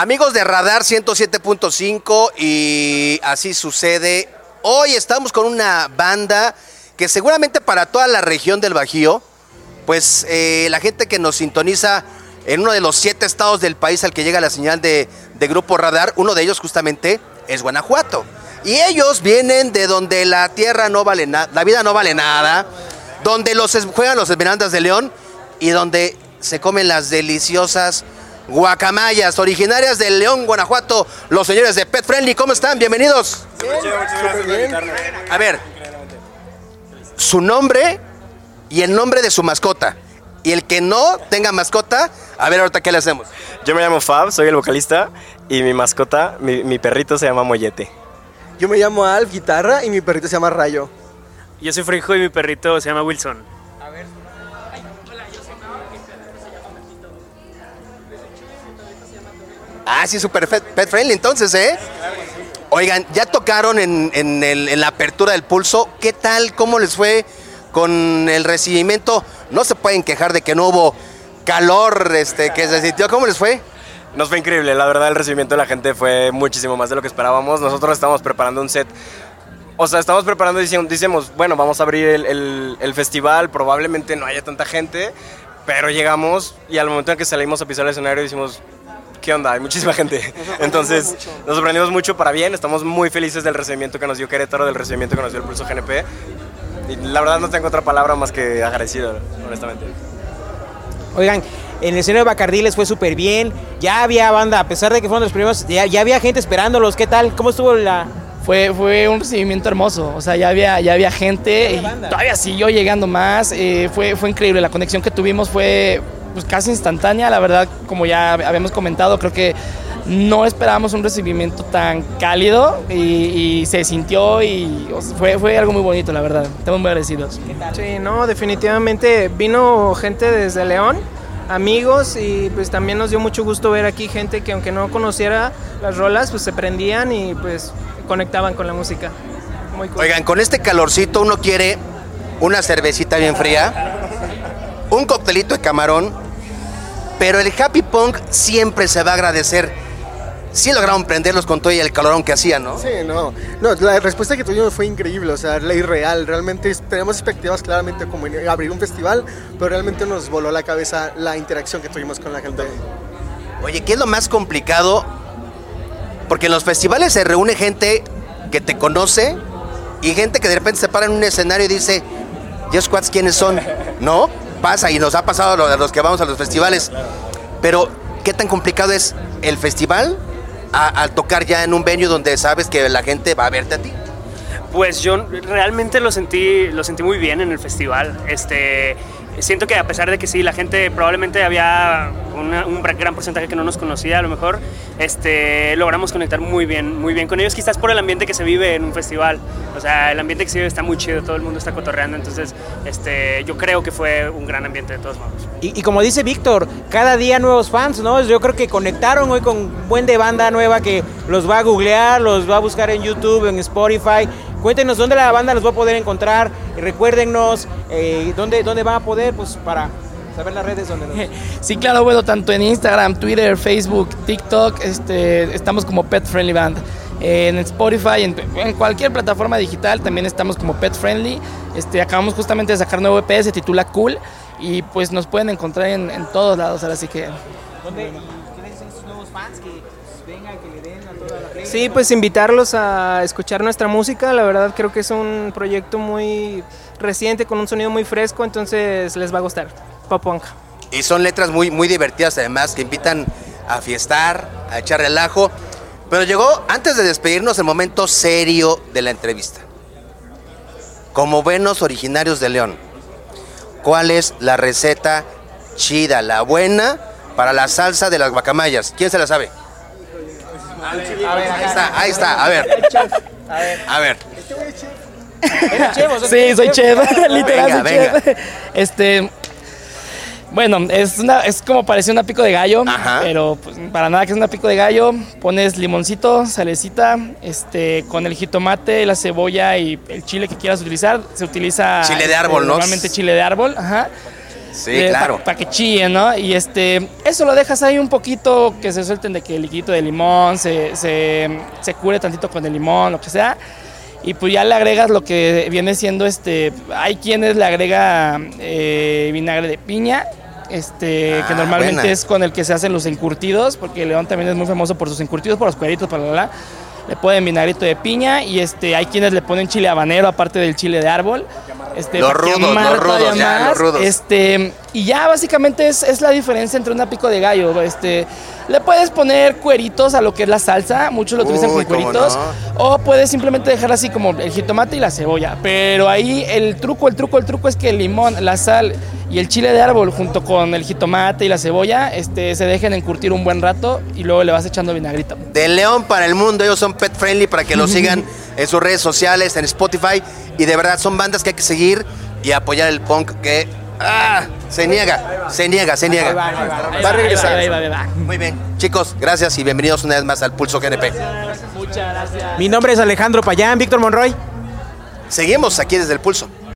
Amigos de Radar 107.5 y así sucede. Hoy estamos con una banda que seguramente para toda la región del Bajío, pues eh, la gente que nos sintoniza en uno de los siete estados del país al que llega la señal de, de Grupo Radar, uno de ellos justamente es Guanajuato. Y ellos vienen de donde la tierra no vale nada, la vida no vale nada, donde los juegan los Esmeraldas de León y donde se comen las deliciosas guacamayas originarias de León, Guanajuato, los señores de Pet Friendly. ¿Cómo están? Bienvenidos. A ver, su nombre y el nombre de su mascota. Y el que no tenga mascota, a ver ahorita qué le hacemos. Yo me llamo Fab, soy el vocalista y mi mascota, mi, mi perrito se llama Mollete. Yo me llamo Alf Guitarra y mi perrito se llama Rayo. Yo soy Frijo y mi perrito se llama Wilson. Ah, sí, super pet, friendly entonces, ¿eh? Oigan, ya tocaron en, en la apertura del pulso. ¿Qué tal? ¿Cómo les fue con el recibimiento? No se pueden quejar de que no hubo calor este, que se sintió. ¿Cómo les fue? Nos fue increíble, la verdad el recibimiento de la gente fue muchísimo más de lo que esperábamos. Nosotros estamos preparando un set, o sea, estamos preparando, decíamos, decíamos, bueno, vamos a abrir el, el- el festival, probablemente no haya tanta gente, pero llegamos y al momento en que salimos a pisar el escenario decimos, ¿qué onda? Hay muchísima gente. Entonces nos sorprendimos mucho para bien, estamos muy felices del recibimiento que nos dio Querétaro, del recibimiento que nos dio el Pulso GNP. Y la verdad no tengo otra palabra más que agradecido, honestamente. Oigan, en el escenario de Bacardí les fue súper bien. Ya había banda, a pesar de que fueron los primeros, ya, ya había gente esperándolos. ¿Qué tal? ¿Cómo estuvo la...? Fue, fue un recibimiento hermoso, o sea, ya había, ya había gente y todavía siguió llegando más, eh, fue, fue increíble, la conexión que tuvimos fue pues, casi instantánea, la verdad, como ya habíamos comentado, creo que no esperábamos un recibimiento tan cálido y, y se sintió y o sea, fue, fue algo muy bonito, la verdad, estamos muy agradecidos. Sí, no, definitivamente vino gente desde León, amigos y pues también nos dio mucho gusto ver aquí gente que aunque no conociera las rolas, pues se prendían y pues conectaban con la música. Muy cool. Oigan, con este calorcito uno quiere una cervecita bien fría, un coctelito de camarón, pero el Happy Punk siempre se va a agradecer. Sí lograron prenderlos con todo y el calorón que hacían, ¿no? Sí, no. No, la respuesta que tuvimos fue increíble, o sea, la irreal. Realmente tenemos expectativas claramente como en abrir un festival, pero realmente nos voló la cabeza la interacción que tuvimos con la gente. Oye, ¿qué es lo más complicado? Porque en los festivales se reúne gente que te conoce y gente que de repente se para en un escenario y dice, ¿y Squats quiénes son? ¿No? Pasa y nos ha pasado a lo- a los que vamos a los festivales. Pero, ¿qué tan complicado es el festival al tocar ya en un venue donde sabes que la gente va a verte a ti? Pues yo realmente lo sentí, lo sentí muy bien en el festival. Este, siento que a pesar de que sí, la gente probablemente había un gran porcentaje que no nos conocía, a lo mejor, este, logramos conectar muy bien, muy bien con ellos, quizás por el ambiente que se vive en un festival. O sea, el ambiente que se vive está muy chido, todo el mundo está cotorreando, entonces este, yo creo que fue un gran ambiente de todos modos. Y, y como dice Víctor, cada día nuevos fans, ¿no? Yo creo que conectaron hoy con un buen de banda nueva que los va a googlear, los va a buscar en YouTube, en Spotify. Cuéntenos dónde la banda los va a poder encontrar. Recuérdennos eh, dónde, dónde van a poder, pues para saber las redes donde los... Sí, claro, bueno, tanto en Instagram, Twitter, Facebook, TikTok, este, estamos como Pet Friendly Band. En Spotify, en, en cualquier plataforma digital también estamos como Pet Friendly. Este, acabamos justamente de sacar nuevo EP, se titula Cool. Y pues nos pueden encontrar en, en todos lados, ahora sí que... ¿Dónde, y ¿Quiénes son esos nuevos fans que vengan, que le den a toda la play? Sí, pues invitarlos a escuchar nuestra música. La verdad creo que es un proyecto muy reciente con un sonido muy fresco, entonces les va a gustar. Pop punk. Y son letras muy, muy divertidas además que invitan a fiestar, a echar relajo. Pero llegó, antes de despedirnos, el momento serio de la entrevista. Como buenos originarios de León, ¿cuál es la receta chida, la buena, para la salsa de las guacamayas? ¿Quién se la sabe? Ahí está, ahí está, a ver. A ver. Sí, soy chef, literal Venga, soy venga. chef. Este, bueno, es una, es como parece una pico de gallo, Ajá. pero pues, para nada que es una pico de gallo. Pones limoncito, salecita, este, con el jitomate, la cebolla y el chile que quieras utilizar. Se utiliza Chile de este, árbol, ¿no? Normalmente chile de árbol, ajá. Sí, claro. Para que chillen, ¿no? Y este, eso lo dejas ahí un poquito, que se suelten de que el liquidito de limón se, se, se cure tantito con el limón, lo que sea. Y pues ya le agregas lo que viene siendo este. Hay quienes le agrega eh, vinagre de piña. Este, Ah, que normalmente buena. es con el que se hacen los encurtidos, porque León también es muy famoso por sus encurtidos, por los cueritos, para la, la. Le ponen vinagrito de piña y este, hay quienes le ponen chile habanero aparte del chile de árbol. Este, Los rudos, los rudos, todavía ya, los más. rudos. Este, y ya básicamente es, es la diferencia entre una pico de gallo. Este, le puedes poner cueritos a lo que es la salsa, muchos lo utilizan Uy, con cueritos. no. O puedes simplemente dejar así como el jitomate y la cebolla. Pero ahí el truco, el truco, el truco es que el limón, la sal y el chile de árbol junto con el jitomate y la cebolla este, se dejen encurtir un buen rato y luego le vas echando vinagrito. De León para el mundo, ellos son pet friendly para que lo sigan en sus redes sociales, en Spotify. Y de verdad son bandas que hay que seguir y apoyar el punk que ah, se niega, se niega, se niega. Va a regresar. Muy bien, chicos, gracias y bienvenidos una vez más al Pulso GNP. Muchas gracias. Mi nombre es Alejandro Payán, Víctor Monroy. Seguimos aquí desde el Pulso.